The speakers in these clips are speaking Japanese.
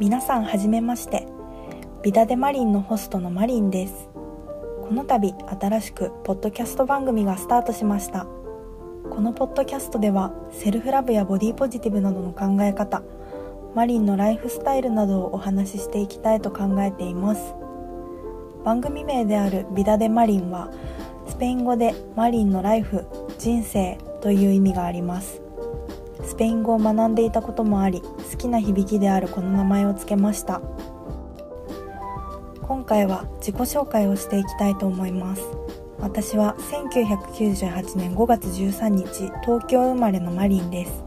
皆さんはじめまして。ビダデマリンのホストのマリンです。この度新しくポッドキャスト番組がスタートしました。このポッドキャストではセルフラブやボディポジティブなどの考え方マリンのライフスタイルなどをお話ししていきたいと考えています。番組名であるビダデマリンはスペイン語でマリンのライフ人生という意味があります。スペイン語を学んでいたこともあり好きな響きであるこの名前を付けました。今回は自己紹介をしていきたいと思います。私は1998年5月13日東京生まれのマリンです。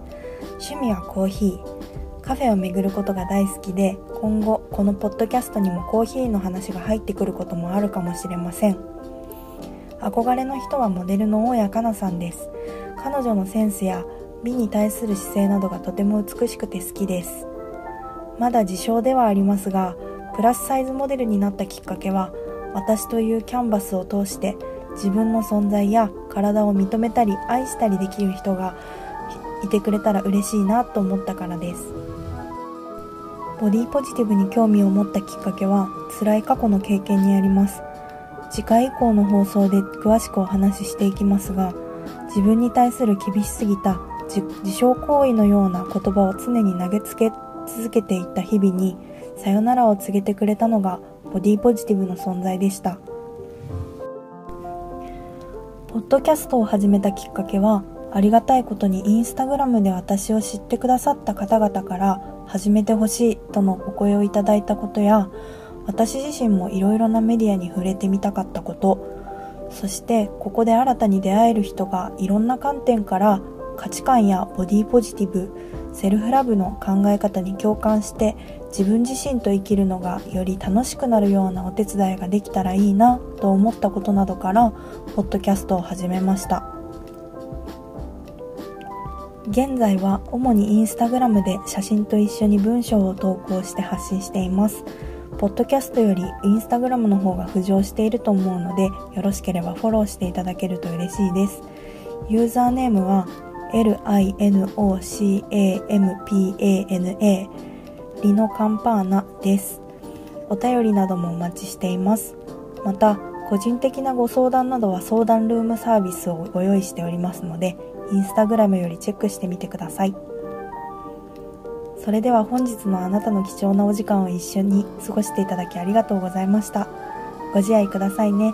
趣味はコーヒー。カフェを巡ることが大好きで今後このポッドキャストにもコーヒーの話が入ってくることもあるかもしれません。憧れの人はモデルの大谷かなさんです。彼女のセンスや美に対する姿勢などがとても美しくて好きです。まだ自称ではありますがプラスサイズモデルになったきっかけは私というキャンバスを通して自分の存在や体を認めたり愛したりできる人がいてくれたら嬉しいなと思ったからです。ボディポジティブに興味を持ったきっかけは辛い過去の経験にあります。次回以降の放送で詳しくお話ししていきますが自分に対する厳しすぎた自傷行為のような言葉を常に投げつけ続けていた日々にさよならを告げてくれたのがボディポジティブの存在でした。ポッドキャストを始めたきっかけはありがたいことにインスタグラムで私を知ってくださった方々から始めてほしいとのお声をいただいたことや私自身もいろいろなメディアに触れてみたかったことそしてここで新たに出会える人がいろんな観点から価値観やボディポジティブセルフラブの考え方に共感して自分自身と生きるのがより楽しくなるようなお手伝いができたらいいなと思ったことなどからポッドキャストを始めました。現在は主にインスタグラムで写真と一緒に文章を投稿して発信しています。ポッドキャストよりインスタグラムの方が浮上していると思うのでよろしければフォローしていただけると嬉しいです。ユーザーネームは LINOCAMPANA リノカンパーナです。お便りなどもお待ちしています。また個人的なご相談などは相談ルームサービスをご用意しておりますのでインスタグラムよりチェックしてみてください。それでは本日のあなたの貴重なお時間を一緒に過ごしていただきありがとうございました。ご自愛くださいね。